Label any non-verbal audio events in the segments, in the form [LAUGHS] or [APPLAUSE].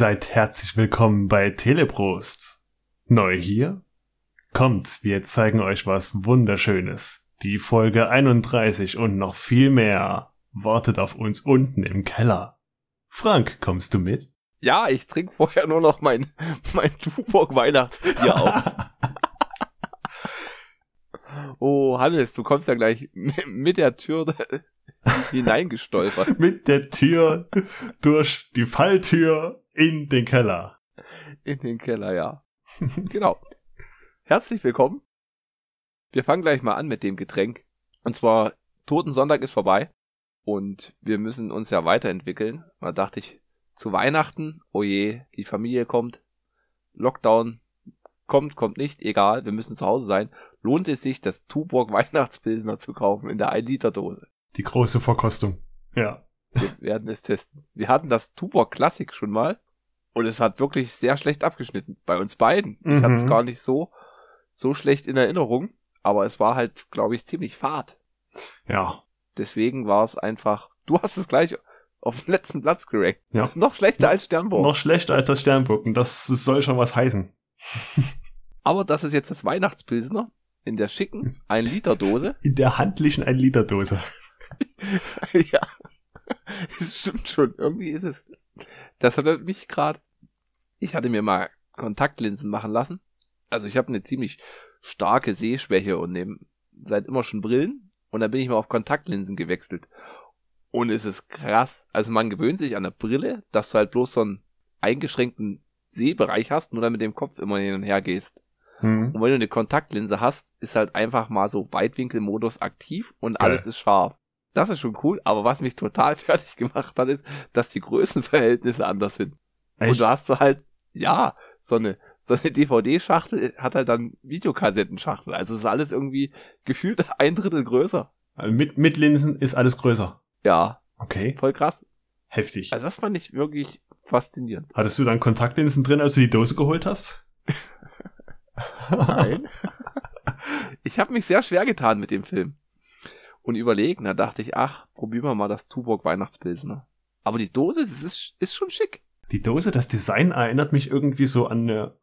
Seid herzlich willkommen bei Teleprost. Neu hier? Kommt, wir zeigen euch was Wunderschönes. Die Folge 31 und noch viel mehr wartet auf uns unten im Keller. Frank, kommst du mit? Ja, ich trinke vorher nur noch mein, [LAUGHS] mein Tuborg Weihnachtsbier aus. [LAUGHS] oh, Hannes, du kommst ja gleich mit der Tür [LAUGHS] hineingestolpert. mit der Tür durch die Falltür in den Keller. In den Keller, ja. [LAUGHS] genau. Herzlich willkommen. Wir fangen gleich mal an mit dem Getränk. Und zwar, Totensonntag ist vorbei. Und wir müssen uns ja weiterentwickeln. Da dachte ich, zu Weihnachten, oh je, die Familie kommt, Lockdown kommt, kommt nicht, egal, wir müssen zu Hause sein, lohnt es sich, das Tuborg [LAUGHS] Weihnachtspilsner zu kaufen in der 1-Liter-Dose. Die große Verkostung. Ja. Wir werden es testen. Wir hatten das Tuborg Classic schon mal und es hat wirklich sehr schlecht abgeschnitten. Bei uns beiden. Mhm. Ich hatte es gar nicht so, so schlecht in Erinnerung, aber es war halt, glaube ich, ziemlich fad. Ja. Deswegen war es einfach, du hast es gleich auf den letzten Platz gerankt. Ja. Noch schlechter als Sternburg. Noch schlechter als das Sternburg. Und das, soll schon was heißen. [LAUGHS] Aber das ist jetzt das Weihnachtspilsner in der schicken 1 Liter Dose. In der handlichen 1 Liter Dose. [LAUGHS] ja. [LAUGHS] Das stimmt schon. Irgendwie ist es. Das hat mich gerade. Ich hatte mir mal Kontaktlinsen machen lassen. Also ich habe eine ziemlich starke Sehschwäche und nehme seit immer schon Brillen. Und dann bin ich mal auf Kontaktlinsen gewechselt. Und es ist krass. Also man gewöhnt sich an der Brille, dass du halt bloß so einen eingeschränkten Sehbereich hast, nur dann mit dem Kopf immer hin und her gehst. Hm. Und wenn du eine Kontaktlinse hast, ist halt einfach mal so Weitwinkelmodus aktiv und Geil. alles ist scharf. Das ist schon cool, aber was mich total [LAUGHS] fertig gemacht hat, ist, dass die Größenverhältnisse anders sind. Echt? Und du hast so halt, ja, so eine, so eine DVD-Schachtel hat halt dann Videokassettenschachtel. Also es ist alles irgendwie gefühlt [LAUGHS] ein Drittel größer. Also mit, mit Linsen ist alles größer. Ja. Okay. Voll krass. Heftig. Also das fand ich wirklich faszinierend. Hattest du dann Kontaktlinsen drin, als du die Dose geholt hast? [LAUGHS] Nein. ich habe mich sehr schwer getan mit dem Film. Und überlegen, da dachte ich, ach, probieren wir mal das Tuborg Weihnachtspilsner. Aber die Dose, das ist, ist schon schick. Die Dose, das Design erinnert mich irgendwie so an eine,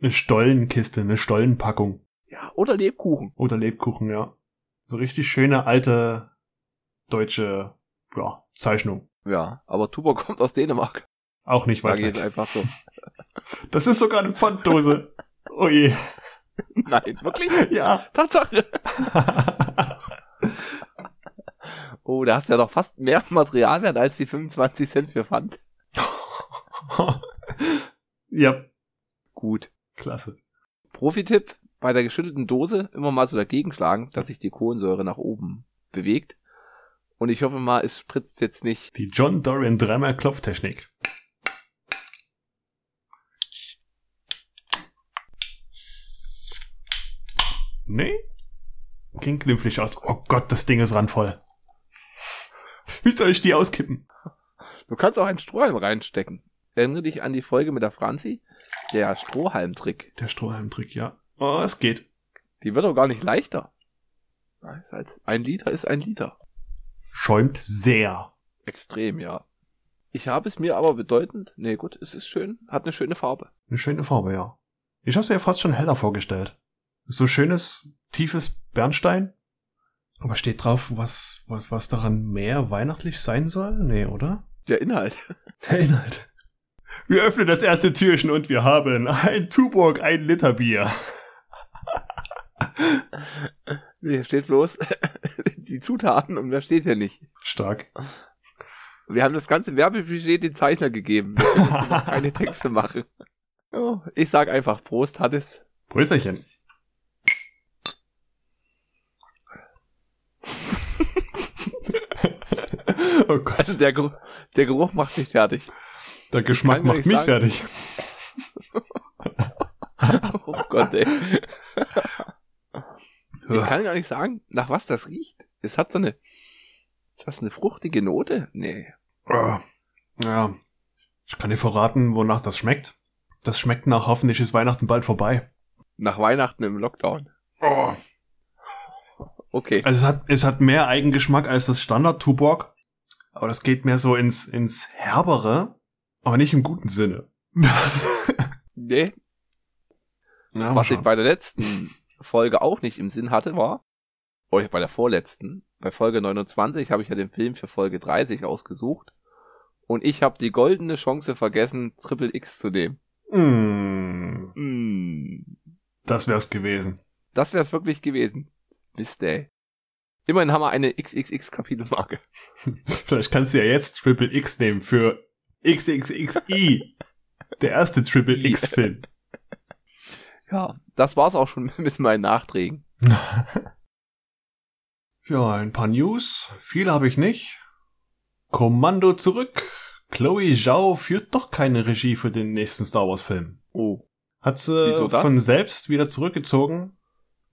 eine Stollenkiste, eine Stollenpackung. Ja, oder Lebkuchen. Oder Lebkuchen, ja. So richtig schöne alte deutsche ja, Zeichnung. Ja, aber Tuborg [LAUGHS] kommt aus Dänemark. Auch nicht weit weg. einfach so. [LAUGHS] Das ist sogar eine Pfanddose. Oh je. [LAUGHS] Nein, wirklich? Ja. Tatsache. Oh, da hast du ja doch fast mehr [LAUGHS] Materialwert als die 25 Cent für Pfand. [LAUGHS] ja. Gut. Klasse. Profi-Tipp, bei der geschüttelten Dose immer mal so dagegen schlagen, dass sich die Kohlensäure nach oben bewegt. Und ich hoffe mal, es spritzt jetzt nicht. Die John Dorian dreimal Klopftechnik. Nee? Ging glimpflich aus. Oh Gott, das Ding ist randvoll. Wie soll ich die auskippen? Du kannst auch einen Strohhalm reinstecken. Erinnere dich an die Folge mit der Franzi? Der Strohhalmtrick. Der Strohhalmtrick, ja. Oh, es geht. Die wird doch gar nicht leichter. Halt, ein Liter ist ein Liter. Schäumt sehr. Extrem, ja. Ich habe es mir aber bedeutend, nee gut, es ist schön, hat eine schöne Farbe. Eine schöne Farbe, ja. Ich habe mir ja fast schon heller vorgestellt. So schönes, tiefes Bernstein. Aber steht drauf, was, was, was daran mehr weihnachtlich sein soll? Nee, oder? Der Inhalt. [LAUGHS] Der Inhalt. Wir öffnen das erste Türchen und wir haben ein Tuborg, ein Liter Bier. [LAUGHS] Hier steht bloß [LAUGHS] die Zutaten und mehr steht hier nicht. Stark. Wir haben das ganze Werbebudget den Zeichner gegeben. Wir keine Texte machen. Oh, ich sag einfach Prost, hat es. Prösterchen. [LAUGHS] oh Gott. Also der, Geruch, der Geruch macht mich fertig. Der Geschmack macht mich sagen. fertig. [LAUGHS] oh Gott, ey. [LAUGHS] Ich kann gar nicht sagen, nach was das riecht. Es hat so eine, ist das eine fruchtige Note? Nee. Ja. Ich kann dir verraten, wonach das schmeckt. Das schmeckt nach hoffentlich ist Weihnachten bald vorbei. Nach Weihnachten im Lockdown. Oh. Okay. Also es hat, es hat mehr Eigengeschmack als das Standard Tuborg. Aber das geht mehr so ins, ins Herbere. Aber nicht im guten Sinne. [LAUGHS] Nee, Ja, was ich bei der letzten Folge auch nicht im Sinn hatte, war, oder bei der vorletzten, bei Folge 29 habe ich ja den Film für Folge 30 ausgesucht. Und ich habe die goldene Chance vergessen, Triple X zu nehmen. mm, Mm. das wär's gewesen. Das wäre es wirklich gewesen. Mist, ey. Immerhin haben wir eine XXX-Kapitelmarke. [LAUGHS] Vielleicht kannst du ja jetzt Triple X nehmen für XXXI. Der erste Triple. X-Film. Ja, das war's auch schon [LAUGHS] mit meinen Nachträgen. [LAUGHS] Ja, ein paar News. Viel habe ich nicht. Kommando zurück. Chloe Zhao führt doch keine Regie für den nächsten Star Wars Film. Oh. Hat sie von selbst wieder zurückgezogen.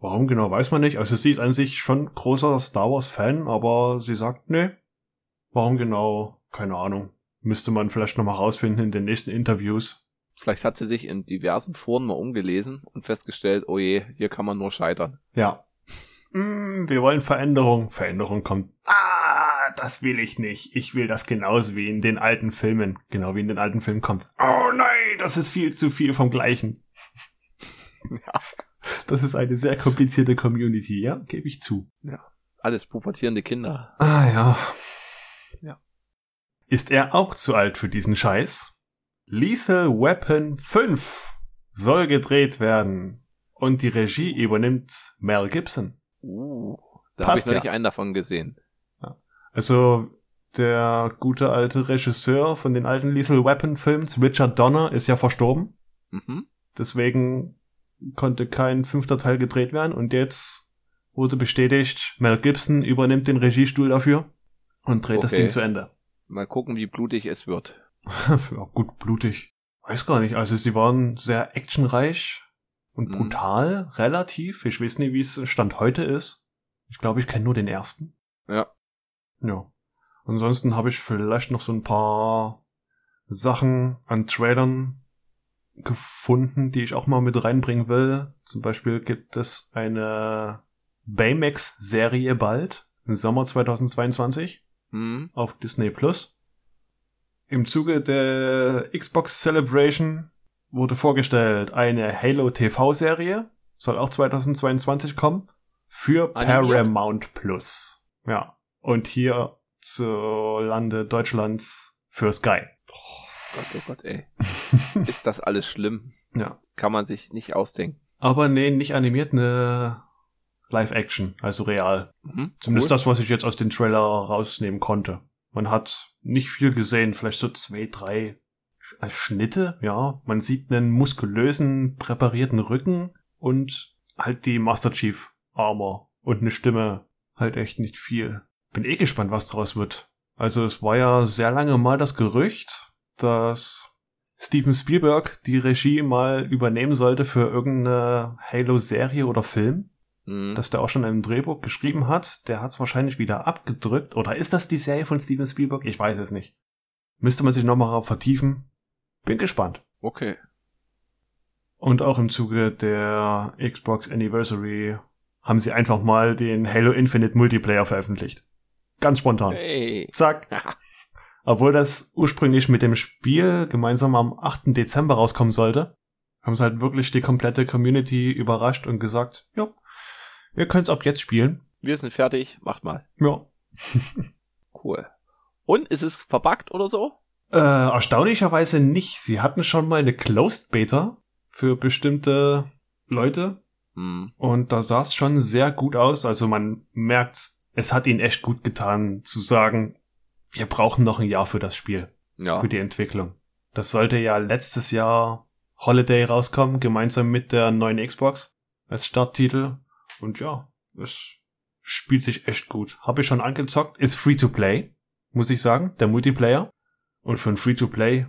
Warum genau, weiß man nicht. Also sie ist an sich schon großer Star Wars Fan, aber sie sagt, nee. Warum genau? Keine Ahnung. Müsste man vielleicht nochmal rausfinden in den nächsten Interviews. Vielleicht hat sie sich in diversen Foren mal umgelesen und festgestellt, oh je, hier kann man nur scheitern. Ja. Mm, wir wollen Veränderung. Veränderung kommt. Ah, das will ich nicht. Ich will das genauso wie in den alten Filmen. Genau wie in den alten Filmen kommt. Oh nein, das ist viel zu viel vom Gleichen. [LAUGHS] Ja. Das ist eine sehr komplizierte Community, ja, gebe ich zu. Alles pubertierende Kinder. Ah ja. Ja. Ist er auch zu alt für diesen Scheiß? Lethal Weapon 5 soll gedreht werden. Und die Regie übernimmt Mel Gibson. Uh, da habe ich noch ja. nicht einen davon gesehen. Also der gute alte Regisseur von den alten Lethal Weapon Films, Richard Donner, ist ja verstorben. Mhm. Deswegen konnte kein fünfter Teil gedreht werden. Und jetzt wurde bestätigt, Mel Gibson übernimmt den Regiestuhl dafür und dreht das Okay. Ding zu Ende. Mal gucken, wie blutig es wird. [LAUGHS] ja, gut, blutig. Weiß gar nicht. Also sie waren sehr actionreich und Mhm. brutal, relativ. Ich weiß nicht, wie es Stand heute ist. Ich glaube, ich kenne nur den ersten. Ja. Ja. Ansonsten habe ich vielleicht noch so ein paar Sachen an Trailern gefunden, die ich auch mal mit reinbringen will. Zum Beispiel gibt es eine Baymax-Serie bald, im Sommer 2022 Hm. auf Disney Plus. Im Zuge der Xbox Celebration wurde vorgestellt eine Halo TV-Serie, soll auch 2022 kommen, für Animiert. Paramount Plus. Ja. Und hier zu Lande Deutschlands für Sky. Gott, oh Gott, ey. [LAUGHS] Ist das alles schlimm? Ja. Kann man sich nicht ausdenken. Aber nee, nicht animiert, eine Live-Action, also real. Mhm. Zumindest Cool. das, was ich jetzt aus den Trailer rausnehmen konnte. Man hat nicht viel gesehen, vielleicht so zwei, drei äh, Schnitte, ja. Man sieht einen muskulösen, präparierten Rücken und halt die Master Chief Armor und eine Stimme. Halt echt nicht viel. Bin eh gespannt, was draus wird. Also es war ja sehr lange mal das Gerücht, dass Steven Spielberg die Regie mal übernehmen sollte für irgendeine Halo-Serie oder Film Mhm. dass der auch schon ein Drehbuch geschrieben hat. Der hat es wahrscheinlich wieder abgedrückt. Oder ist das die Serie von Steven Spielberg? Ich weiß es nicht. Müsste man sich nochmal vertiefen. Bin gespannt. Okay. Und auch im Zuge der Xbox Anniversary haben sie einfach mal den Halo Infinite Multiplayer veröffentlicht. Ganz spontan. Hey. Zack. [LAUGHS] Obwohl das ursprünglich mit dem Spiel gemeinsam am 8. Dezember rauskommen sollte, haben sie halt wirklich die komplette Community überrascht und gesagt, ja, ihr könnt's ab jetzt spielen. Wir sind fertig. Macht mal. Ja. [LAUGHS] Cool. Und ist es verpackt oder so? Äh, erstaunlicherweise nicht. Sie hatten schon mal eine Closed Beta für bestimmte Leute Hm. und da sah es schon sehr gut aus. Also man merkt, es hat ihnen echt gut getan zu sagen, wir brauchen noch ein Jahr für das Spiel, Ja. für die Entwicklung. Das sollte ja letztes Jahr Holiday rauskommen, gemeinsam mit der neuen Xbox als Starttitel. Und ja, es spielt sich echt gut. Habe ich schon angezockt, ist free to play, muss ich sagen, der Multiplayer. Und für ein free to play,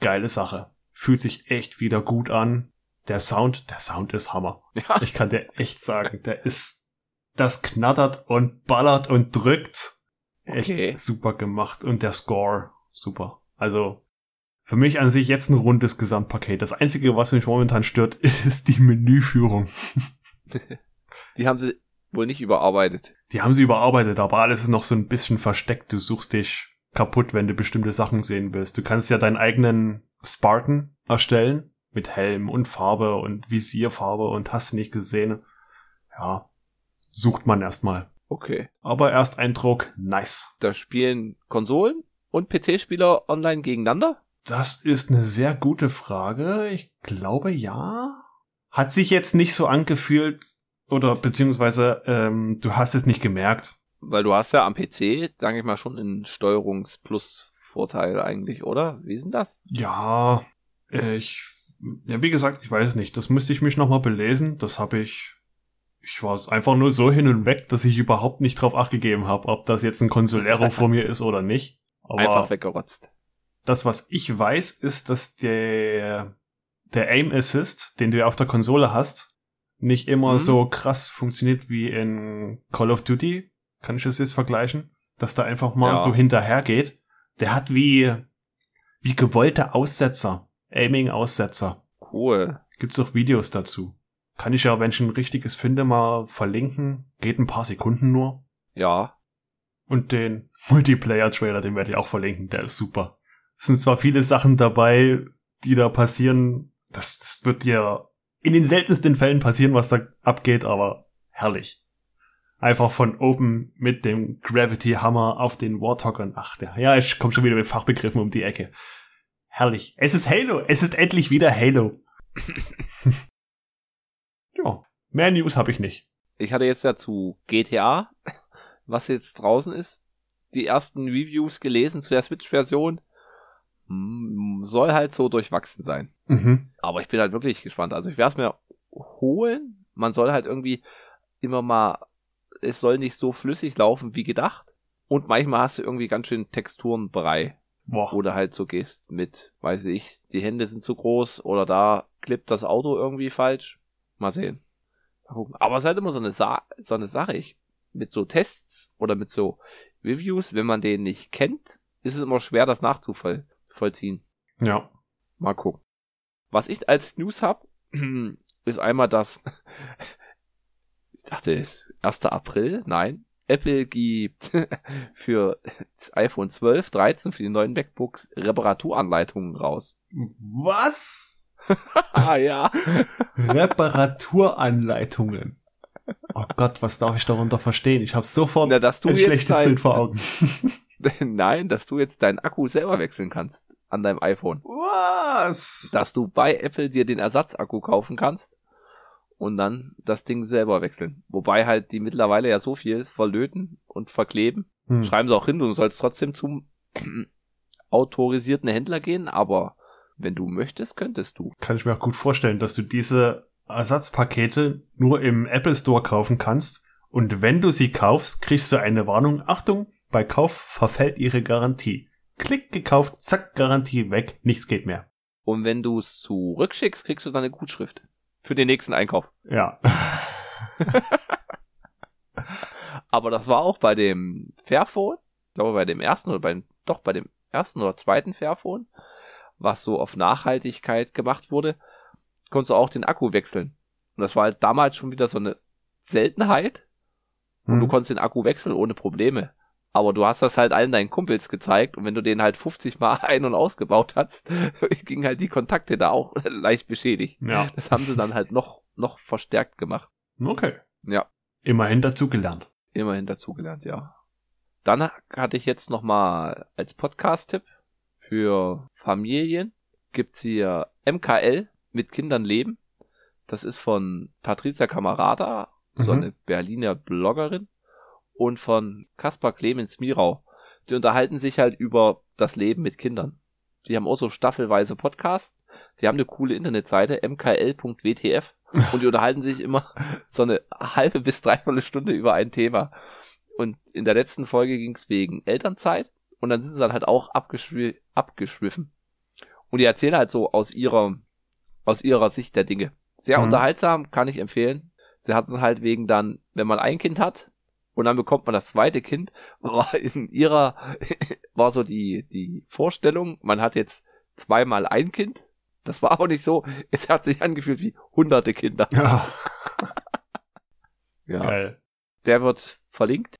geile Sache. Fühlt sich echt wieder gut an. Der Sound, der Sound ist Hammer. Ja. Ich kann dir echt sagen, der ist, das knattert und ballert und drückt. Echt Okay. super gemacht. Und der Score, super. Also, für mich an sich jetzt ein rundes Gesamtpaket. Das einzige, was mich momentan stört, [LAUGHS] ist die Menüführung. Die haben sie wohl nicht überarbeitet. Die haben sie überarbeitet, aber alles ist noch so ein bisschen versteckt. Du suchst dich kaputt, wenn du bestimmte Sachen sehen willst. Du kannst ja deinen eigenen Spartan erstellen mit Helm und Farbe und Visierfarbe und hast du nicht gesehen. Ja, sucht man erstmal. Okay. Aber Ersteindruck, nice. Da spielen Konsolen und PC-Spieler online gegeneinander? Das ist eine sehr gute Frage. Ich glaube ja. Hat sich jetzt nicht so angefühlt oder beziehungsweise ähm, du hast es nicht gemerkt. Weil du hast ja am PC, sage ich mal, schon einen Steuerungs-Plus-Vorteil eigentlich, oder? Wie ist denn das? Ja, ich, ja, wie gesagt, ich weiß nicht. Das müsste ich mich nochmal belesen. Das habe ich, ich war es einfach nur so hin und weg, dass ich überhaupt nicht drauf acht gegeben habe, ob das jetzt ein Consolero vor mir ist oder nicht. Aber einfach weggerotzt. Das, was ich weiß, ist, dass der, der Aim Assist, den du ja auf der Konsole hast, nicht immer mhm. so krass funktioniert wie in Call of Duty. Kann ich das jetzt vergleichen? Dass da einfach mal ja. so hinterher geht. Der hat wie, wie gewollte Aussetzer. Aiming-Aussetzer. Cool. Gibt's auch Videos dazu. Kann ich ja, wenn ich ein richtiges finde, mal verlinken. Geht ein paar Sekunden nur. Ja. Und den [LAUGHS] Multiplayer-Trailer, den werde ich auch verlinken. Der ist super. Es sind zwar viele Sachen dabei, die da passieren. Das, das wird dir in den seltensten Fällen passieren, was da abgeht, aber herrlich. Einfach von oben mit dem Gravity Hammer auf den Warthog ach, der, ja, ich komme schon wieder mit Fachbegriffen um die Ecke. Herrlich. Es ist Halo. Es ist endlich wieder Halo. [LAUGHS] mehr News habe ich nicht. Ich hatte jetzt dazu GTA, [LAUGHS] was jetzt draußen ist, die ersten Reviews gelesen zu der Switch-Version. Hm, soll halt so durchwachsen sein. Mhm. Aber ich bin halt wirklich gespannt. Also ich werde es mir holen. Man soll halt irgendwie immer mal, es soll nicht so flüssig laufen wie gedacht. Und manchmal hast du irgendwie ganz schön Texturenbrei. Boah. Oder halt so gehst mit, weiß ich, die Hände sind zu groß oder da klippt das Auto irgendwie falsch. Mal sehen. Gucken. Aber es ist halt immer so eine, Sa so eine Sache. Ich, mit so Tests oder mit so Reviews, wenn man den nicht kennt, ist es immer schwer, das nachzuvollziehen vollziehen. Ja. Mal gucken. Was ich als News habe, [CLEARS THROAT] ist einmal das, [LAUGHS] ich dachte, es ist 1. April, nein. Apple gibt [LAUGHS] für das iPhone 12, 13, für die neuen MacBooks Reparaturanleitungen raus. Was? Ah ja. Reparaturanleitungen. Oh Gott, was darf ich darunter verstehen? Ich habe sofort Na, ein schlechtes dein, Bild vor Augen. [LAUGHS] Nein, dass du jetzt deinen Akku selber wechseln kannst an deinem iPhone. Was? Dass du bei Apple dir den Ersatzakku kaufen kannst und dann das Ding selber wechseln. Wobei halt die mittlerweile ja so viel verlöten und verkleben. Hm. Schreiben sie auch hin, du sollst trotzdem zum [CLEARS THROAT] autorisierten Händler gehen, aber wenn du möchtest, könntest du. Kann ich mir auch gut vorstellen, dass du diese Ersatzpakete nur im Apple Store kaufen kannst und wenn du sie kaufst, kriegst du eine Warnung. Achtung, bei Kauf verfällt ihre Garantie. Klick gekauft, zack, Garantie weg, nichts geht mehr. Und wenn du es zurückschickst, kriegst du dann eine Gutschrift. Für den nächsten Einkauf. Ja. [LAUGHS] [LAUGHS] Aber das war auch bei dem Fairphone, ich glaube bei dem ersten oder beim, doch bei dem ersten oder zweiten Fairphone, was so auf Nachhaltigkeit gemacht wurde, konntest du auch den Akku wechseln. Und das war halt damals schon wieder so eine Seltenheit. Und mhm. du konntest den Akku wechseln ohne Probleme. Aber du hast das halt allen deinen Kumpels gezeigt und wenn du den halt 50 Mal [LAUGHS] ein- und ausgebaut hast, [LAUGHS] ging halt die Kontakte da auch [LAUGHS] leicht beschädigt. Ja. Das haben sie dann halt noch, noch verstärkt gemacht. Okay. Ja. Immerhin dazugelernt. Immerhin dazugelernt, ja. Dann hatte ich jetzt nochmal als Podcast-Tipp für Familien gibt's hier MKL mit Kindern leben. Das ist von Patricia Camarada, so mhm. eine Berliner Bloggerin und von Kaspar Clemens Mirau. Die unterhalten sich halt über das Leben mit Kindern. Die haben auch so staffelweise Podcasts. Die haben eine coole Internetseite, mkl.wtf. Und die unterhalten sich immer [LAUGHS] so eine halbe bis dreiviertel Stunde über ein Thema. Und in der letzten Folge ging es wegen Elternzeit. Und dann sind sie dann halt auch abgeschw abgeschwiffen. Und die erzählen halt so aus ihrer, aus ihrer Sicht der Dinge. Sehr mhm. unterhaltsam, kann ich empfehlen. Sie hatten halt wegen dann, wenn man ein Kind hat, und dann bekommt man das zweite Kind. [LAUGHS] War in ihrer, [LAUGHS] war so die, die Vorstellung, man hat jetzt zweimal ein Kind. Das war auch nicht so. Es hat sich angefühlt wie hunderte Kinder. Ja. [LAUGHS] ja. Geil. Der wird verlinkt.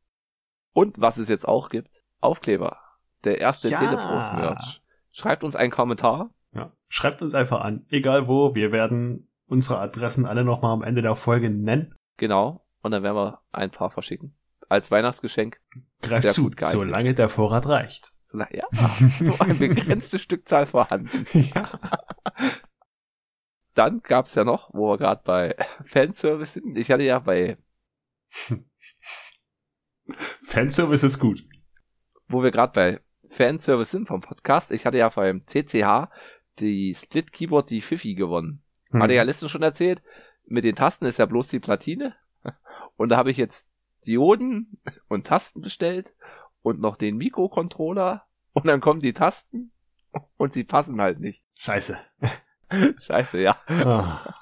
Und was es jetzt auch gibt, Aufkleber. Der erste Ja. Teleprost-Merch. Schreibt uns einen Kommentar. Ja. Schreibt uns einfach an, egal wo. Wir werden unsere Adressen alle nochmal am Ende der Folge nennen. Genau. Und dann werden wir ein paar verschicken. Als Weihnachtsgeschenk. Greift zu, geeignet. solange der Vorrat reicht. So, na Ja, so eine [LAUGHS] begrenzte Stückzahl vorhanden. ja. [LAUGHS] Dann gab's ja noch, wo wir gerade bei Fanservice sind. Ich hatte ja bei, [LAUGHS] Fanservice ist gut. wo wir gerade bei Fanservice sind vom Podcast. Ich hatte ja beim CCH die Split Keyboard, die Fifi gewonnen. Hm. Hatte ja letztens schon erzählt. Mit den Tasten ist ja bloß die Platine. [LAUGHS] Und da habe ich jetzt Dioden und Tasten bestellt und noch den Mikrocontroller. Und dann kommen die Tasten und sie passen halt nicht. Scheiße. [LAUGHS] Scheiße, ja. Ah.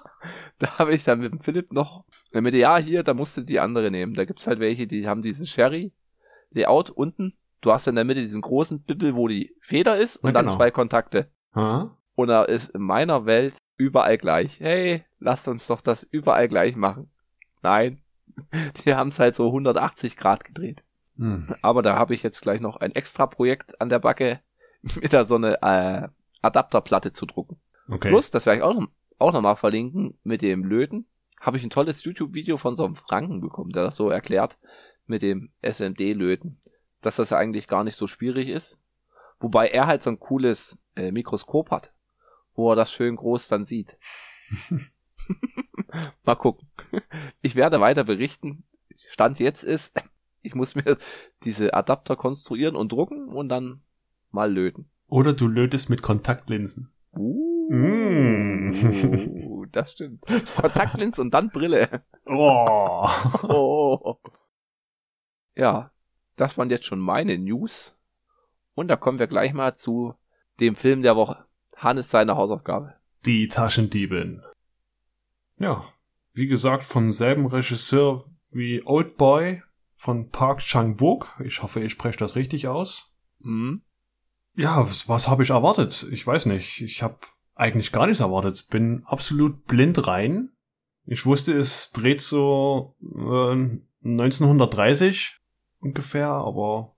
Da habe ich dann mit dem Philipp noch, mit ja, hier, da musst du die andere nehmen. Da gibt's halt welche, die haben diesen Sherry-Layout unten. Du hast in der Mitte diesen großen Bibbel, wo die Feder ist und Ja, dann genau. zwei Kontakte. Ah. Und da ist in meiner Welt überall gleich. Hey, lasst uns doch das überall gleich machen. Nein, [LAUGHS] die haben's halt so 180 Grad gedreht. Hm. Aber da habe ich jetzt gleich noch ein extra Projekt an der Backe, [LAUGHS] mit da so eine äh, Adapterplatte zu drucken. Okay. Plus, das werde ich auch noch, auch noch mal verlinken, mit dem Löten, habe ich ein tolles YouTube-Video von so einem Franken bekommen, der das so erklärt mit dem SMD-Löten, dass das ja eigentlich gar nicht so schwierig ist. Wobei er halt so ein cooles äh, Mikroskop hat, wo er das schön groß dann sieht. [LAUGHS] mal gucken. Ich werde weiter berichten. Stand jetzt ist, [LAUGHS] ich muss mir diese Adapter konstruieren und drucken und dann mal löten. Oder du lötest mit Kontaktlinsen. Uh, Mm. das stimmt. Kontaktlinsen und dann Brille. [LAUGHS] Oh. Oh. Ja, das waren jetzt schon meine News. Und da kommen wir gleich mal zu dem Film der Woche. Hannes seine Hausaufgabe. Die Taschendiebin. Ja, wie gesagt, vom selben Regisseur wie Old Boy von Park Chang-wook. Ich hoffe, ich spreche das richtig aus. Hm? Ja, was, was habe ich erwartet? Ich weiß nicht. Ich habe eigentlich gar nichts erwartet. Bin absolut blind rein. Ich wusste, es dreht so äh, 1930 ungefähr, aber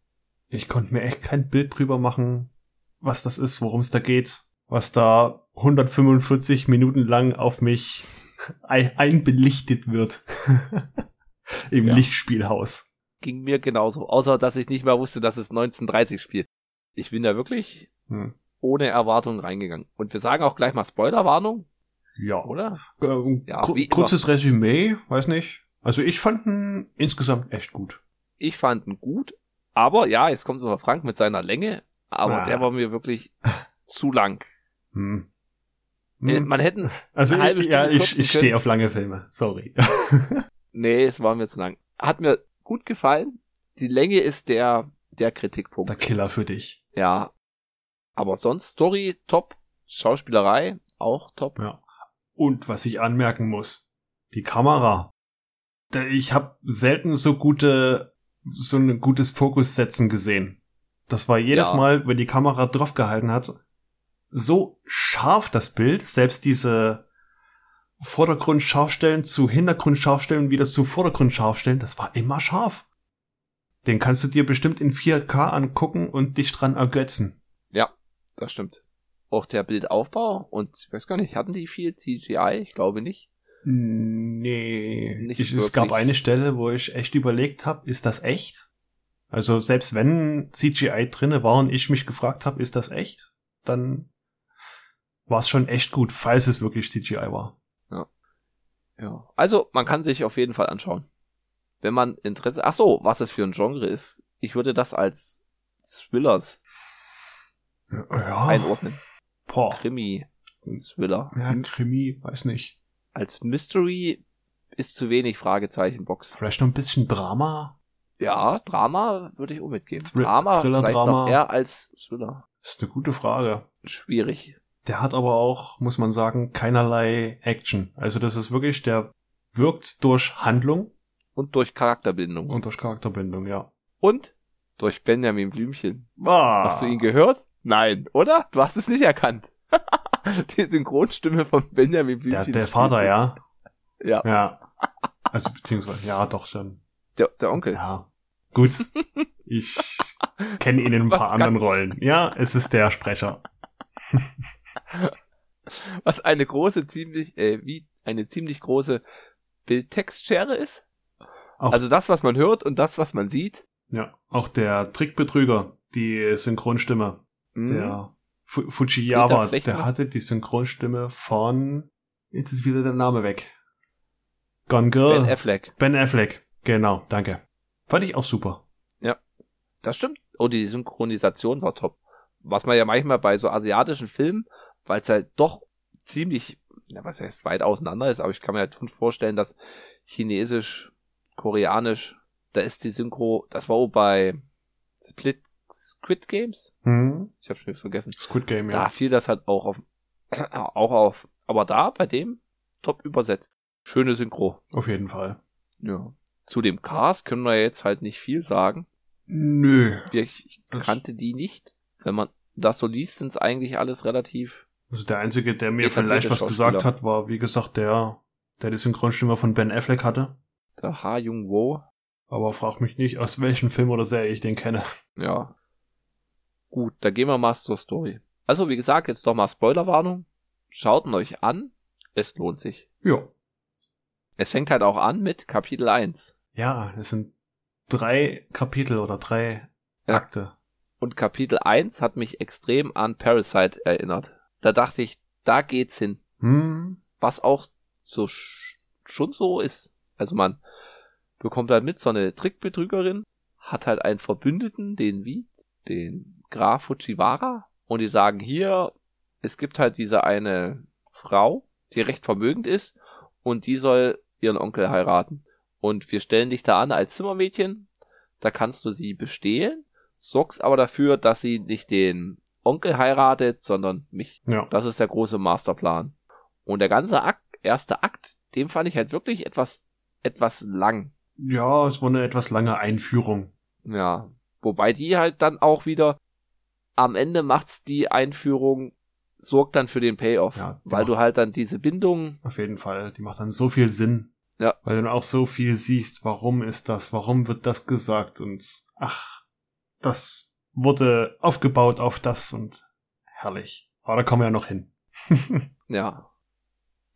ich konnte mir echt kein Bild drüber machen, was das ist, worum es da geht, was da 145 Minuten lang auf mich [LAUGHS] ei- einbelichtet wird [LAUGHS] im Ja. Lichtspielhaus. Ging mir genauso. Außer, dass ich nicht mehr wusste, dass es 1930 spielt. Ich bin da wirklich Hm. ohne Erwartung reingegangen. Und wir sagen auch gleich mal Spoilerwarnung, Ja. oder? Ähm, Ja, kurzes Resümee, weiß nicht. Also ich fand ihn insgesamt echt gut. Ich fand ihn gut. Aber ja, jetzt kommt immer Frank mit seiner Länge. Aber Ah. der war mir wirklich [LAUGHS] zu lang. Hm. Äh, Hm. Man hätten, Also eine halbe ich, ja, Stunde ich, ich stehe auf lange Filme. Sorry. [LAUGHS] nee, es war mir zu lang. Hat mir gut gefallen. Die Länge ist der, der Kritikpunkt. Der Killer für dich. Ja. Aber sonst Story top. Schauspielerei auch top. Ja. Und was ich anmerken muss, die Kamera. Ich habe selten so gute, so ein gutes Fokussetzen gesehen. Das war jedes Ja. Mal, wenn die Kamera drauf gehalten hat, so scharf das Bild, selbst diese Vordergrund scharfstellen zu Hintergrund scharfstellen, wieder zu Vordergrund scharfstellen, das war immer scharf. Den kannst du dir bestimmt in 4K angucken und dich dran ergötzen. Das stimmt. Auch der Bildaufbau und ich weiß gar nicht, hatten die viel CGI? Ich glaube nicht. Nee, Nicht ich, es gab eine Stelle, wo ich echt überlegt habe, ist das echt? Also selbst wenn CGI drinne war und ich mich gefragt habe, ist das echt, dann war es schon echt gut, falls es wirklich CGI war. Ja. Also, man kann sich auf jeden Fall anschauen. Wenn man Interesse, ach so, was es für ein Genre ist. Ich würde das als Thrillers Ja, einordnen. boah. Krimi, Thriller. Ja, Krimi, weiß nicht. Als Mystery ist zu wenig Fragezeichen Box. Vielleicht noch ein bisschen Drama? Ja, Drama würde ich auch mitgeben. Thrill- Drama Thriller, Drama. eher als Thriller. Ist eine gute Frage. Schwierig. Der hat aber auch, muss man sagen, keinerlei Action. Also das ist wirklich, der wirkt durch Handlung Und durch Charakterbindung. und durch Charakterbindung, ja. Und durch Benjamin Blümchen. Ah. Hast du ihn gehört? Nein, oder? Du hast es nicht erkannt. [LAUGHS] [LAUGHS] Die Synchronstimme von Benjamin Der, Blümchen. der Vater, ja. [LAUGHS] Ja, Ja. Also beziehungsweise, ja, doch schon. der, der Onkel. Ja. Gut. Ich [LAUGHS] kenne ihn in ein paar anderen Rollen. Ja, es ist der Sprecher. Was eine große, ziemlich, äh, wie eine ziemlich große Bildtextschere ist. Auch, Also das, was man hört und das, was man sieht. ja, auch der Trickbetrüger, die Synchronstimme, Mhm. der Fu Flechtner. der hatte die Synchronstimme von, jetzt ist wieder der Name weg. Gone Girl. Ben Affleck. Ben Affleck, genau, danke. Fand ich auch super. Das stimmt. Oh, die Synchronisation war top. Was man ja manchmal bei so asiatischen Filmen, weil es halt doch ziemlich, ja, was heißt, weit auseinander ist, aber ich kann mir halt schon vorstellen, dass Chinesisch, Koreanisch, da ist die Synchro, das war bei Split Squid Games. Hm? Ich habe schon vergessen. Squid Game, Da ja. fiel das halt auch auf, [CLEARS THROAT] auch auf. Aber da, bei dem, top übersetzt. Schöne Synchro. Auf jeden Fall. Ja. Zu dem Cast können wir jetzt halt nicht viel sagen. Nö. Ich, Das- kannte die nicht. Wenn man das so liest, sind es eigentlich alles relativ. Also der Einzige, der mir vielleicht was gesagt hat, war, wie gesagt, der, der die Synchronstimme von Ben Affleck hatte. Der Ha Jung Wo. Aber frag mich nicht, aus welchem Film oder Serie ich den kenne. Ja. Gut, da gehen wir mal zur Story. Also, wie gesagt, jetzt doch mal Spoilerwarnung. Schaut ihn euch an. Es lohnt sich. Ja. Es fängt halt auch an mit Kapitel 1. Ja, es sind drei Kapitel oder drei Ja. Akte. Und Kapitel 1 hat mich extrem an Parasite erinnert. Da dachte ich, da geht's hin. Hm. was auch so sch- schon so ist. Also man bekommt halt mit, so eine Trickbetrügerin hat halt einen Verbündeten, den wie, den Graf Fujiwara, und die sagen hier, es gibt halt diese eine Frau, die recht vermögend ist, und die soll ihren Onkel heiraten. Und wir stellen dich da an als Zimmermädchen, da kannst du sie bestehlen, sorgst aber dafür, dass sie nicht den Onkel heiratet, sondern mich. Ja. Das ist der große Masterplan. Und der ganze Akt, erste Akt, den fand ich halt wirklich etwas, etwas lang. Ja, es war eine etwas lange Einführung. Ja. Wobei die halt dann auch wieder, am Ende macht's die Einführung, sorgt dann für den Payoff. Ja, weil macht- du halt dann diese Bindung, Auf jeden Fall. Die macht dann so viel Sinn. Ja. Weil du dann auch so viel siehst. Warum ist das? Warum wird das gesagt? Und ach, das wurde aufgebaut auf das und herrlich. Aber da kommen wir ja noch hin. [LAUGHS] ja.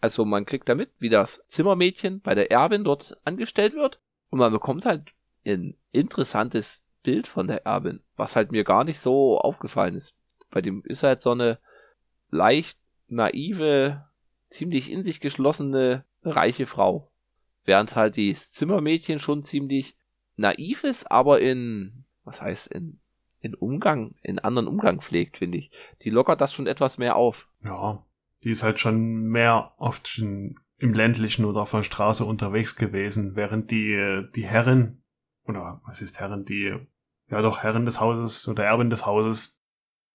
Also man kriegt damit, wie das Zimmermädchen bei der Erbin dort angestellt wird. Und man bekommt halt ein interessantes Bild von der Erbin, was halt mir gar nicht so aufgefallen ist. Bei dem ist halt so eine leicht naive, ziemlich in sich geschlossene, reiche Frau. Während halt die Zimmermädchen schon ziemlich naiv ist, aber in, was heißt, in, in Umgang, in anderen Umgang pflegt, finde ich. Die lockert das schon etwas mehr auf. Ja, die ist halt schon mehr oft schon im ländlichen oder auf der Straße unterwegs gewesen, während die, die Herrin, oder was ist Herrin, die, ja doch Herrin des Hauses oder Erbin des Hauses,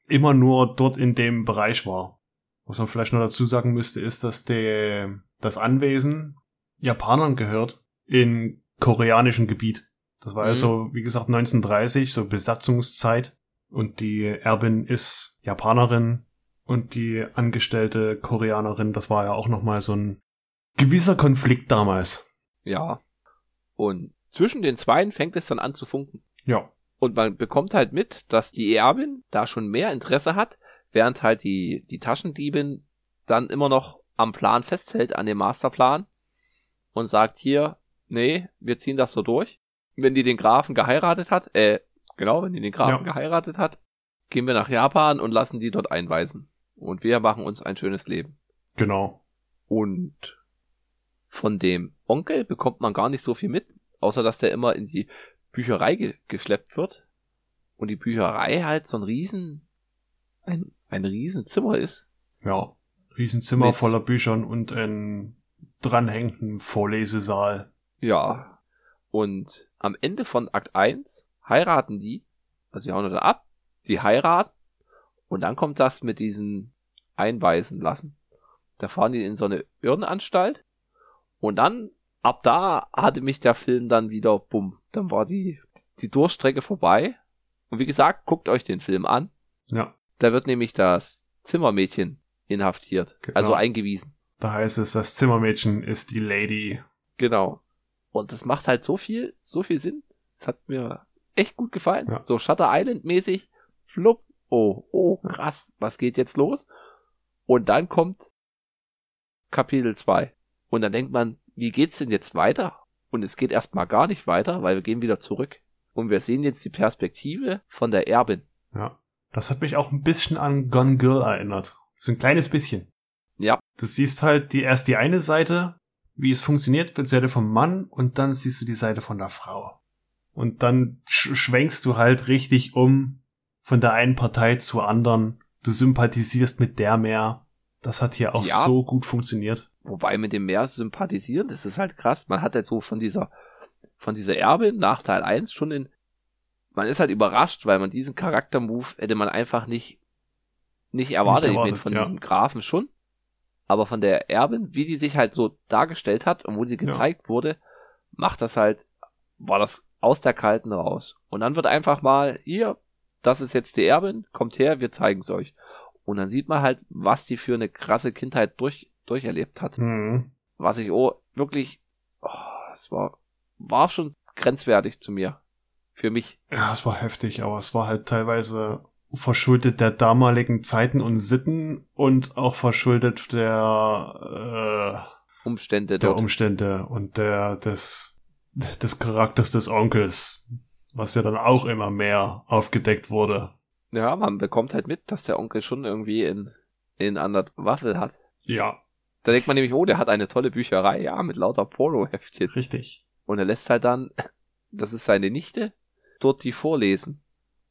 immer nur dort in dem Bereich war. Was man vielleicht noch dazu sagen müsste, ist, dass der, das Anwesen Japanern gehört in koreanischem Gebiet. Das war Mhm. also, wie gesagt, 1930, so Besatzungszeit. Und die Erbin ist Japanerin und die angestellte Koreanerin, das war ja auch nochmal so ein gewisser Konflikt damals. Ja. Und zwischen den Zweien fängt es dann an zu funken. Ja. Und man bekommt halt mit, dass die Erbin da schon mehr Interesse hat, während halt die, die Taschendiebin dann immer noch am Plan festhält, an dem Masterplan und sagt hier, nee, wir ziehen das so durch. Wenn die den Grafen geheiratet hat, äh, genau, wenn die den Grafen Ja. geheiratet hat, gehen wir nach Japan und lassen die dort einweisen. Und wir machen uns ein schönes Leben. Genau. Und von dem Onkel bekommt man gar nicht so viel mit, außer dass der immer in die Bücherei ge geschleppt wird. Und die Bücherei halt so ein riesen, ein, ein Riesenzimmer ist. Ja. Riesenzimmer Mit- voller Büchern und ein dranhängenden Vorlesesaal. Ja. Und am Ende von Akt 1 heiraten die, also die hauen dann ab, die heiraten und dann kommt das mit diesen Einweisen lassen. Da fahren die in so eine Irrenanstalt und dann, ab da hatte mich der Film dann wieder, bumm, dann war die, die Durchstrecke vorbei. Und wie gesagt, guckt euch den Film an. Ja. Da wird nämlich das Zimmermädchen inhaftiert, Genau. also eingewiesen. Da heißt es, das Zimmermädchen ist die Lady. Genau. Und das macht halt so viel, so viel Sinn. Es hat mir echt gut gefallen. Ja. So Shutter Island mäßig. Flupp. Oh, oh, krass. Was geht jetzt los? Und dann kommt Kapitel 2. Und dann denkt man, wie geht's denn jetzt weiter? Und es geht erstmal gar nicht weiter, weil wir gehen wieder zurück. Und wir sehen jetzt die Perspektive von der Erbin. Ja. Das hat mich auch ein bisschen an Gone Girl erinnert. So ein kleines bisschen. Ja. Du siehst halt die erst die eine Seite, wie es funktioniert, die Seite vom Mann und dann siehst du die Seite von der Frau. Und dann sch schwenkst du halt richtig um von der einen Partei zur anderen. Du sympathisierst mit der mehr. Das hat hier auch Ja. so gut funktioniert. Wobei mit dem mehr sympathisieren, das ist halt krass. Man hat halt so von dieser, von dieser Erbin nach Teil 1 schon in, man ist halt überrascht, weil man diesen Charaktermove hätte man einfach nicht, nicht erwartet. Ich meine, erwartet, von ja. diesem Grafen schon. Aber von der Erbin, wie die sich halt so dargestellt hat und wo sie gezeigt wurde, macht das halt, war das aus der Kalten raus. Und dann wird einfach mal, hier, das ist jetzt die Erbin, kommt her, wir zeigen es euch. Und dann sieht man halt, was die für eine krasse Kindheit durch, durcherlebt hat Mhm. was ich oh, wirklich, oh, es war, war schon grenzwertig zu mir. Für mich. Ja, es war heftig, aber es war halt teilweise verschuldet der damaligen Zeiten und Sitten und auch verschuldet der, Umstände äh, der dort. Umstände und der des, des Charakters des Onkels, was ja dann auch immer mehr aufgedeckt wurde. ja, man bekommt halt mit, dass der Onkel schon irgendwie in, in der Waffel hat. Ja, Da denkt man nämlich, oh, der hat eine tolle Bücherei, ja, mit lauter Polo-Heftchen. richtig. Und er lässt halt dann, das ist seine Nichte, dort die vorlesen.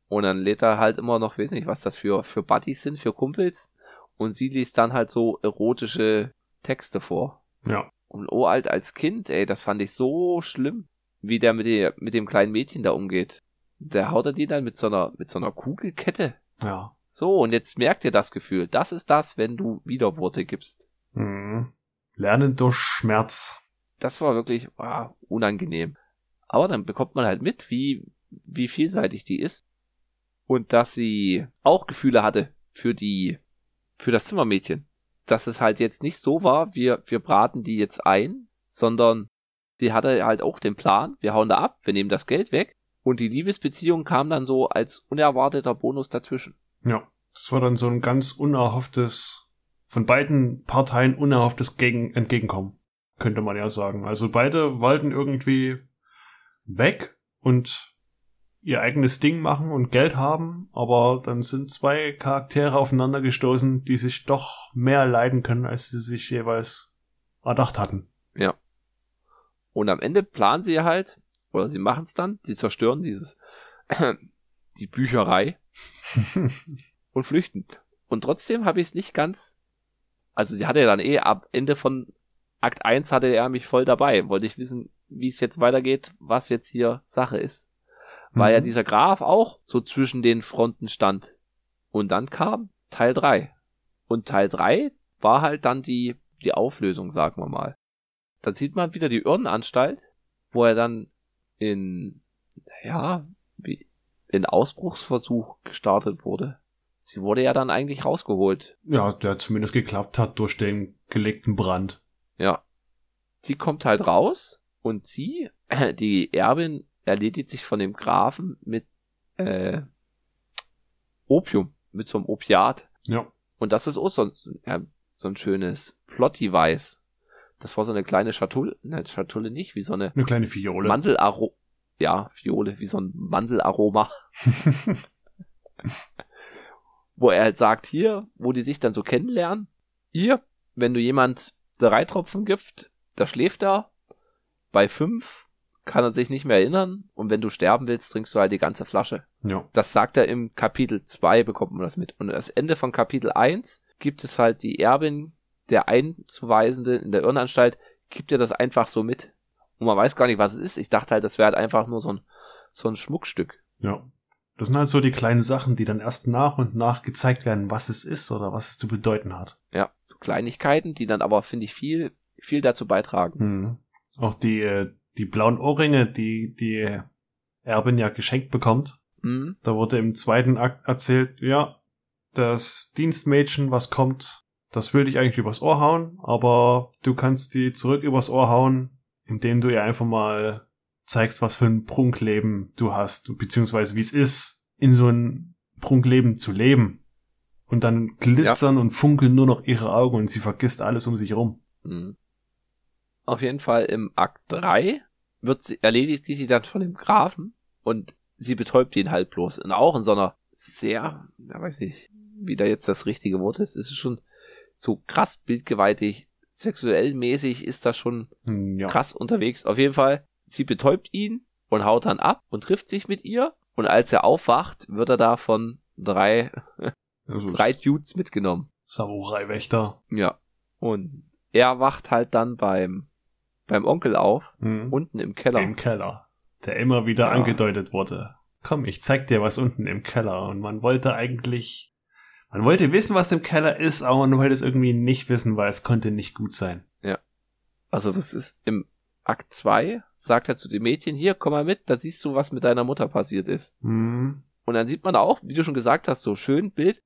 Und dann lädt er halt immer noch, weiß nicht, was das für, für Buddies sind, für Kumpels. Und sie liest dann halt so erotische Texte vor. Ja, Und oh, alt als Kind, ey, das fand ich so schlimm, wie der mit, der mit dem kleinen Mädchen da umgeht. Der haut er die dann mit so einer, mit so einer Kugelkette. ja. So, und jetzt merkt ihr das Gefühl. Das ist das, wenn du Widerworte gibst. Mhm. Lernen durch Schmerz. Das war wirklich ah, unangenehm. Aber dann bekommt man halt mit, wie, wie vielseitig die ist. Und dass sie auch Gefühle hatte für die, für das Zimmermädchen. Dass es halt jetzt nicht so war, wir, wir braten die jetzt ein, sondern sie hatte halt auch den Plan, wir hauen da ab, wir nehmen das Geld weg. Und die Liebesbeziehung kam dann so als unerwarteter Bonus dazwischen. Ja, das war dann so ein ganz unerhofftes, von beiden Parteien unerhofftes Gegen Entgegenkommen, könnte man ja sagen. Also beide wollten irgendwie weg und ihr eigenes Ding machen und Geld haben, aber dann sind zwei Charaktere aufeinander gestoßen, die sich doch mehr leiden können, als sie sich jeweils erdacht hatten. Und am Ende planen sie halt, oder sie machen es dann, sie zerstören dieses, [CLEARS THROAT] die Bücherei [LAUGHS] und flüchten. Und trotzdem habe ich es nicht ganz, also die hatte ja dann eh ab Ende von Akt 1 hatte er mich voll dabei, wollte ich wissen, wie es jetzt weitergeht, was jetzt hier Sache ist. Weil ja Mhm. dieser Graf auch so zwischen den Fronten stand. Und dann kam Teil 3. Und Teil 3 war halt dann die, die Auflösung, sagen wir mal. Dann sieht man wieder die Irrenanstalt, wo er dann in, ja, wie, in Ausbruchsversuch gestartet wurde. Sie wurde ja dann eigentlich rausgeholt. Ja, der zumindest geklappt hat durch den gelegten Brand. Ja. Die kommt halt raus und sie, die Erbin, erledigt sich von dem Grafen mit äh, Opium, mit so einem Opiat. Ja. Und das ist auch so, ein- ja, so ein schönes Plot-Device. Das war so eine kleine Schatulle, ne, Schatulle nicht, wie so eine Eine kleine Fiole. Mandelaro, ja, Fiole, wie so ein Mandelaroma, [LAUGHS] [LAUGHS] wo er halt sagt, hier, wo die sich dann so kennenlernen, hier, wenn du jemand drei Tropfen gibst, da schläft er, bei fünf kann er sich nicht mehr erinnern und wenn du sterben willst, trinkst du halt die ganze Flasche. ja. Das sagt er im Kapitel 2, bekommt man das mit. Und das Ende von Kapitel 1 gibt es halt die Erbin, der Einzuweisende in der Irrenanstalt, gibt dir das einfach so mit. Und man weiß gar nicht, was es ist. Ich dachte halt, das wäre halt einfach nur so ein, so ein Schmuckstück. Ja. Das sind halt so die kleinen Sachen, die dann erst nach und nach gezeigt werden, was es ist oder was es zu bedeuten hat. Ja, so Kleinigkeiten, die dann aber, finde ich, viel, viel dazu beitragen. Mhm. Auch die, äh, die blauen Ohrringe, die die Erbin ja geschenkt bekommt. Mhm. Da wurde im zweiten Akt erzählt, ja, das Dienstmädchen, was kommt, das will dich eigentlich übers Ohr hauen, aber du kannst die zurück übers Ohr hauen, indem du ihr einfach mal zeigst, was für ein Prunkleben du hast, beziehungsweise wie es ist, in so ein Prunkleben zu leben. Und dann glitzern ja. und funkeln nur noch ihre Augen und sie vergisst alles um sich herum. Mhm. Auf jeden Fall im Akt 3 wird sie, erledigt sie dann von dem Grafen und sie betäubt ihn halt bloß. Und auch in so einer sehr, ja weiß ich, wie da jetzt das richtige Wort ist, ist es schon so krass bildgewaltig, sexuell mäßig ist das schon hm, ja. krass unterwegs. Auf jeden Fall, sie betäubt ihn und haut dann ab und trifft sich mit ihr. Und als er aufwacht, wird er da von drei, [LAUGHS] also drei Dudes mitgenommen. Samurai-Wächter. Ja. Und er wacht halt dann beim, beim Onkel auf, mhm. unten im Keller. Im Keller. Der immer wieder ja. angedeutet wurde. Komm, ich zeig dir was unten im Keller. Und man wollte eigentlich man wollte wissen, was im Keller ist, aber man wollte es irgendwie nicht wissen, weil es konnte nicht gut sein. Ja. Also das ist im Akt 2, sagt er zu dem Mädchen, hier, komm mal mit, da siehst du, was mit deiner Mutter passiert ist. Mhm. Und dann sieht man auch, wie du schon gesagt hast, so schön Bild,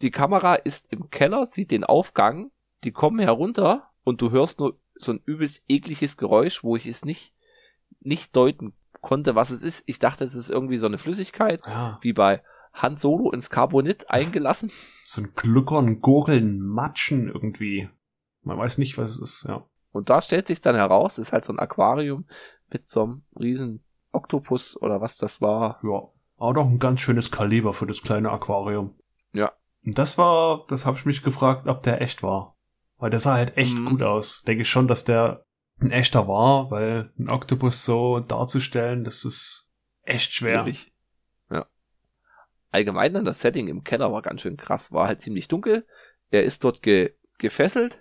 die Kamera ist im Keller, sieht den Aufgang, die kommen herunter und du hörst nur so ein übelst ekliges Geräusch, wo ich es nicht, nicht deuten konnte, was es ist. Ich dachte, es ist irgendwie so eine Flüssigkeit, ja. wie bei Han Solo ins Carbonit [LAUGHS] eingelassen. So ein Gluckern, Gurgeln, Matschen irgendwie. Man weiß nicht, was es ist, ja. Und da stellt sich dann heraus, ist halt so ein Aquarium mit so einem riesen Oktopus oder was das war. Ja, aber doch ein ganz schönes Kaliber für das kleine Aquarium. Ja. Und das war, das habe ich mich gefragt, ob der echt war. Weil der sah halt echt mhm. gut aus. Denke ich schon, dass der ein echter war, weil ein Oktopus so darzustellen, das ist echt schwer. Schwierig allgemein dann das Setting im Keller war ganz schön krass. War halt ziemlich dunkel. Er ist dort ge gefesselt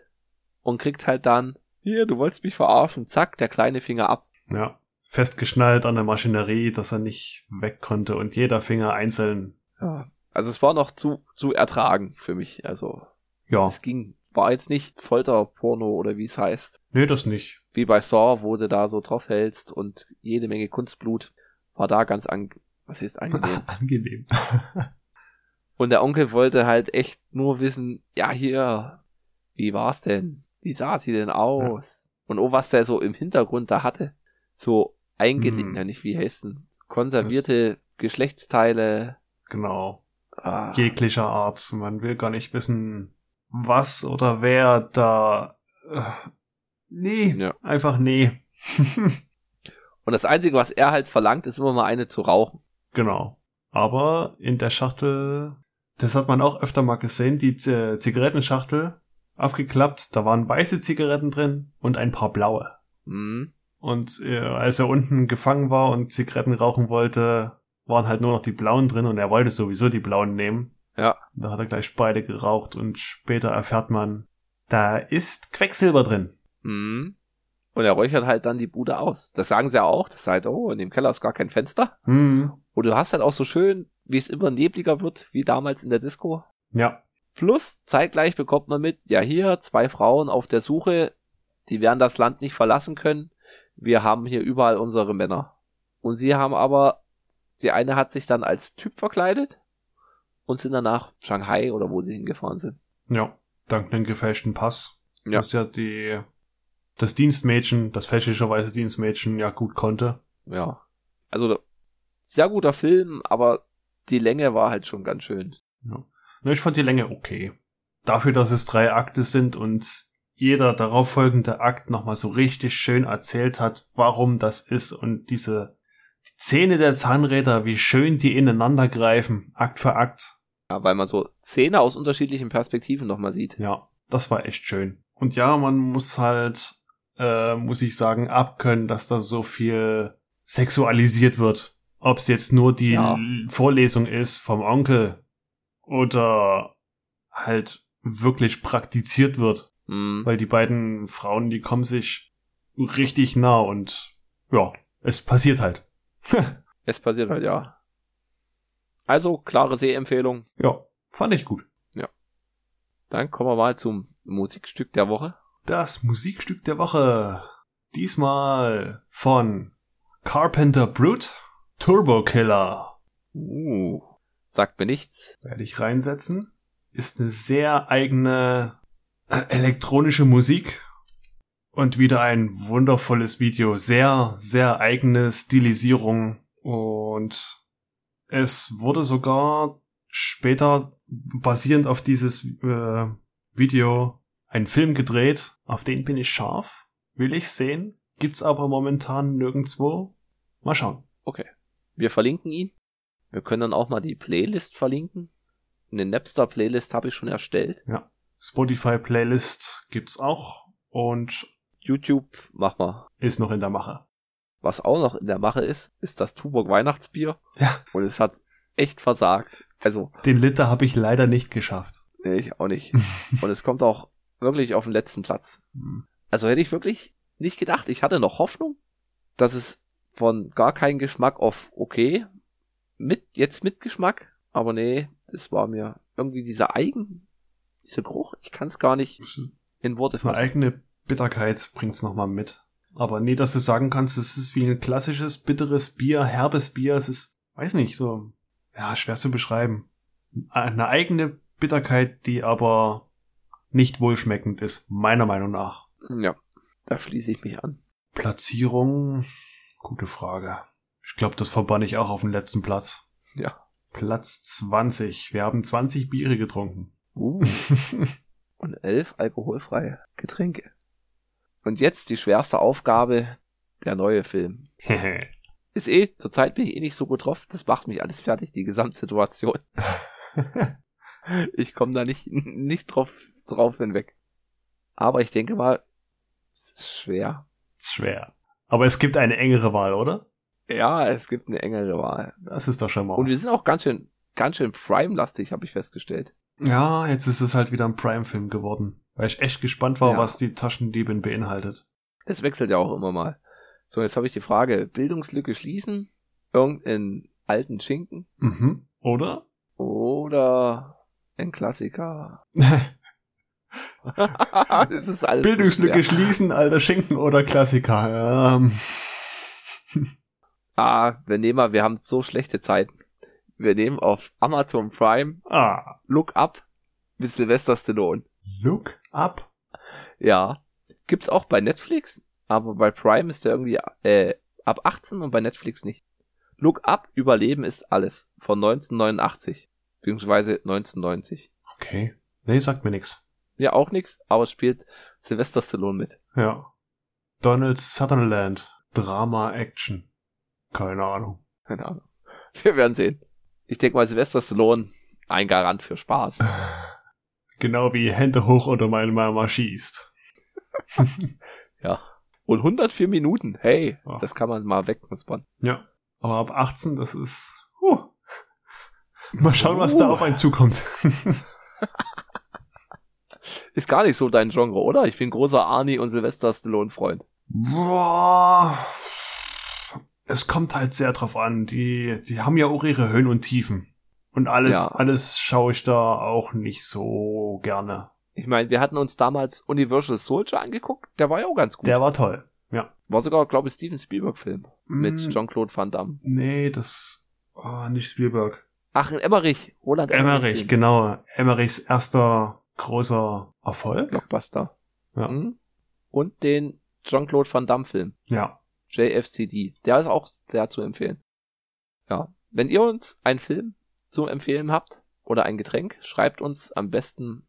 und kriegt halt dann, hier, du wolltest mich verarschen, zack, der kleine Finger ab. Ja. Festgeschnallt an der Maschinerie, dass er nicht weg konnte und jeder Finger einzeln. Ja. Also es war noch zu, zu ertragen für mich. Also. Ja. Es ging, war jetzt nicht Folterporno oder wie es heißt. Nee, das nicht. Wie bei Saw, wo du da so drauf hältst und jede Menge Kunstblut. War da ganz an, was ist angenehm? [LAUGHS] angenehm. [LAUGHS] Und der Onkel wollte halt echt nur wissen, ja hier, wie war's denn? Wie sah sie denn aus? Ja. Und oh, was der so im Hintergrund da hatte. So eingelegt, hm. ja nicht wie heißen, konservierte das, Geschlechtsteile. Genau. Ah. Jeglicher Art. Man will gar nicht wissen, was oder wer da. Äh, nee, ja. einfach nee. [LAUGHS] Und das Einzige, was er halt verlangt, ist immer mal eine zu rauchen. Genau. Aber in der Schachtel, das hat man auch öfter mal gesehen, die Z Zigarettenschachtel aufgeklappt, da waren weiße Zigaretten drin und ein paar blaue. Mhm. Und äh, als er unten gefangen war und Zigaretten rauchen wollte, waren halt nur noch die blauen drin und er wollte sowieso die blauen nehmen. Ja. Da hat er gleich beide geraucht und später erfährt man, da ist Quecksilber drin. Mhm. Und er räuchert halt dann die Bude aus. Das sagen sie ja auch. Das halt, oh, in dem Keller ist gar kein Fenster. Mhm. Und du hast halt auch so schön, wie es immer nebliger wird, wie damals in der Disco. Ja. Plus, zeitgleich bekommt man mit, ja hier, zwei Frauen auf der Suche, die werden das Land nicht verlassen können. Wir haben hier überall unsere Männer. Und sie haben aber, die eine hat sich dann als Typ verkleidet und sind dann nach Shanghai oder wo sie hingefahren sind. Ja, dank einem gefälschten Pass. Ja. Was ja die das Dienstmädchen, das fälschlicherweise Dienstmädchen ja gut konnte. Ja. Also sehr guter Film, aber die Länge war halt schon ganz schön. Ja. Ich fand die Länge okay. Dafür, dass es drei Akte sind und jeder darauffolgende Akt nochmal so richtig schön erzählt hat, warum das ist und diese die Zähne der Zahnräder, wie schön die ineinander greifen, Akt für Akt. Ja, weil man so Szene aus unterschiedlichen Perspektiven nochmal sieht. Ja, das war echt schön. Und ja, man muss halt äh, muss ich sagen, abkönnen, dass da so viel sexualisiert wird. Ob es jetzt nur die ja. Vorlesung ist vom Onkel oder halt wirklich praktiziert wird. Mhm. Weil die beiden Frauen, die kommen sich richtig nah und ja, es passiert halt. [LAUGHS] es passiert halt, ja. Also, klare Sehempfehlung. Ja, fand ich gut. Ja. Dann kommen wir mal zum Musikstück der Woche. Das Musikstück der Woche. Diesmal von Carpenter Brute Turbo Killer. Uh, sagt mir nichts. Werde ich reinsetzen. Ist eine sehr eigene elektronische Musik. Und wieder ein wundervolles Video. Sehr, sehr eigene Stilisierung. Und es wurde sogar später basierend auf dieses äh, Video ein Film gedreht. Auf den bin ich scharf. Will ich sehen. Gibt's aber momentan nirgendwo. Mal schauen. Okay. Wir verlinken ihn. Wir können dann auch mal die Playlist verlinken. Eine Napster-Playlist habe ich schon erstellt. Ja. Spotify-Playlist gibt's auch. Und YouTube, mach mal. ist noch in der Mache. Was auch noch in der Mache ist, ist das Tuborg Weihnachtsbier. Ja. Und es hat echt versagt. Also, Den Liter habe ich leider nicht geschafft. nee, ich auch nicht. [LAUGHS] Und es kommt auch wirklich auf den letzten Platz. Hm. Also hätte ich wirklich nicht gedacht. Ich hatte noch Hoffnung, dass es von gar keinen Geschmack auf okay, mit, jetzt mit Geschmack. Aber nee, das war mir irgendwie dieser Eigen, dieser Geruch. Ich kann es gar nicht in Worte Eine fassen. eigene Bitterkeit bringt's noch mal mit. Aber nee, dass du sagen kannst, es ist wie ein klassisches, bitteres Bier, herbes Bier. Es ist, weiß nicht, so, ja, schwer zu beschreiben. Eine eigene Bitterkeit, die aber nicht wohlschmeckend ist, meiner Meinung nach. Ja, da schließe ich mich an. Platzierung, gute Frage. Ich glaube, das verbann ich auch auf den letzten Platz. Ja. Platz 20. Wir haben 20 Biere getrunken. Uh. [LAUGHS] Und elf alkoholfreie Getränke. Und jetzt die schwerste Aufgabe, der neue Film. [LAUGHS] Ist eh, zurzeit bin ich eh nicht so gut drauf. Das macht mich alles fertig, die Gesamtsituation. [LAUGHS] Ich komme da nicht, nicht drauf, drauf hinweg. Aber ich denke mal, es ist schwer. ist schwer. Aber es gibt eine engere Wahl, oder? Ja, es gibt eine engere Wahl. Das ist doch schon mal Und wir sind auch ganz schön, ganz schön Prime-lastig, habe ich festgestellt. Ja, jetzt ist es halt wieder ein Prime-Film geworden. Weil ich echt gespannt war, Ja. was die Taschendiebin beinhaltet. Es wechselt ja auch immer mal. So, jetzt habe ich die Frage, Bildungslücke schließen, irgendeinen alten Schinken Mhm. Oder? oder ein Klassiker. [LAUGHS] Bildungslücke schwer. schließen, alter Schinken oder Klassiker. Ähm. Ah, wir nehmen mal, wir haben so schlechte Zeiten. Wir nehmen auf Amazon Prime Ah. Look Up mit Sylvester Stallone. Look up. Ja. Gibt's auch bei Netflix, aber bei Prime ist der irgendwie äh, ab 18 und bei Netflix nicht. Look Up, Überleben ist alles. Von 1989. Beziehungsweise 1990. Okay. Nee, sagt mir nix. Ja, auch nix, aber es spielt Sylvester Stallone mit. Ja. Donald Sutherland. Drama Action. Keine Ahnung. Keine Ahnung. Wir werden sehen. Ich denke mal, Sylvester Stallone, ein Garant für Spaß. [LAUGHS] Genau wie Hände hoch oder meine Mama schießt. [LAUGHS] Ja. Und 104 Minuten, hey, Ja. das kann man mal wegknuspern. Ja. Aber ab 18, das ist. Uh. Mal schauen, was da Uh. auf einen zukommt. [LAUGHS] Ist gar nicht so dein Genre, oder? Ich bin großer Arnie und Sylvester Stallone-Freund. Boah. Es kommt halt sehr drauf an. Die, die haben ja auch ihre Höhen und Tiefen. Und alles, Ja. alles schaue ich da auch nicht so gerne. Ich meine, wir hatten uns damals Universal Soldier angeguckt, der war ja auch ganz gut. Der war toll. Ja. war sogar, glaube ich, Steven Spielberg-Film mit Mm, Jean-Claude Van Damme. Nee, das. Oh, nicht Spielberg. Ach, Emmerich, Roland Emmerich, Film. genau. Emmerichs erster großer Erfolg. Blockbuster. Ja. Mhm. Und den Jean-Claude Van Damme-Film. Ja. JFCD. Der ist auch sehr zu empfehlen. Ja. Wenn ihr uns einen Film zu empfehlen habt oder ein Getränk, schreibt uns am besten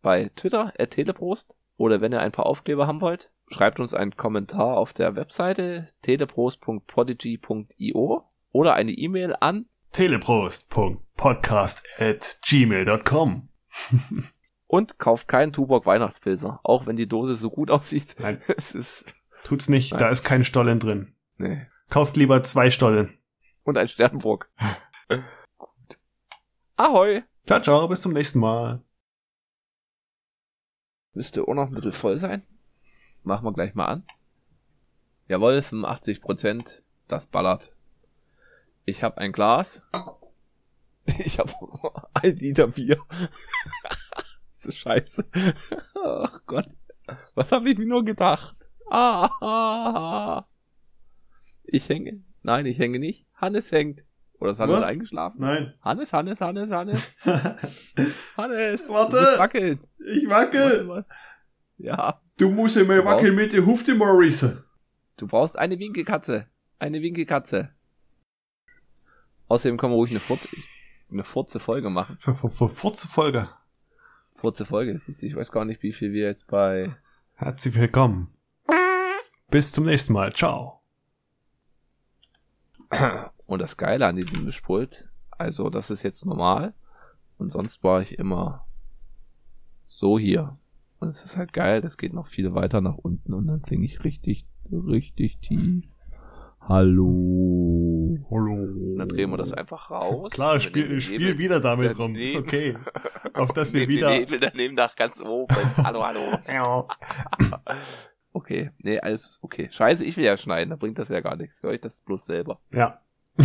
bei Twitter, at teleprost. Oder wenn ihr ein paar Aufkleber haben wollt, schreibt uns einen Kommentar auf der Webseite teleprost.podigy.io oder eine E-Mail an Teleprost.podcast at gmail.com. [LAUGHS] und kauft keinen Tuborg Weihnachtspilzer, auch wenn die Dose so gut aussieht. Nein. [LAUGHS] Es ist, Tut's nicht, Nein. da ist kein Stollen drin. nee. Kauft lieber zwei Stollen. Und ein Sternburg. gut. [LAUGHS] Ahoi! Ciao, ciao, bis zum nächsten Mal. Müsste auch noch ein bisschen voll sein. Machen wir gleich mal an. Jawohl, 85 Prozent. Das ballert. Ich habe ein Glas. [LAUGHS] Ich habe [LAUGHS] ein Liter Bier. das ist scheiße. Ach Gott. Was habe ich mir nur gedacht? Ah, ah, ah. Ich hänge. Nein, ich hänge nicht. Hannes hängt. Oder ist Hannes Was? eingeschlafen? Nein. Hannes, Hannes, Hannes, Hannes. [LAUGHS] Hannes. Warte. musst wackeln. ich Warte mal. Ja, Du musst immer wackeln mit der Hufte, Maurice. Du brauchst eine Winkelkatze. Eine Winkelkatze. Außerdem können wir ruhig eine Furze, eine Furze Folge machen. Furze Folge. Furze Folge. Siehst du, ich weiß gar nicht, wie viel wir jetzt bei. Herzlich willkommen. Bis zum nächsten Mal. Ciao. Und das Geile an diesem Mischpult, also das ist jetzt normal. Und sonst war ich immer so hier. Und es ist halt geil, das geht noch viel weiter nach unten und dann singe ich richtig, richtig tief. Hallo. Hallo. Und dann drehen wir das einfach raus. Klar, spiel, spiel wieder damit rum. Ist okay. Auf dass [LAUGHS] wir wieder. Nebel daneben nach ganz oben. hallo, hallo. [LAUGHS] okay. Nee, alles okay. Scheiße, ich will ja schneiden, da bringt das ja gar nichts. Hör ich das bloß selber. Ja. [LAUGHS]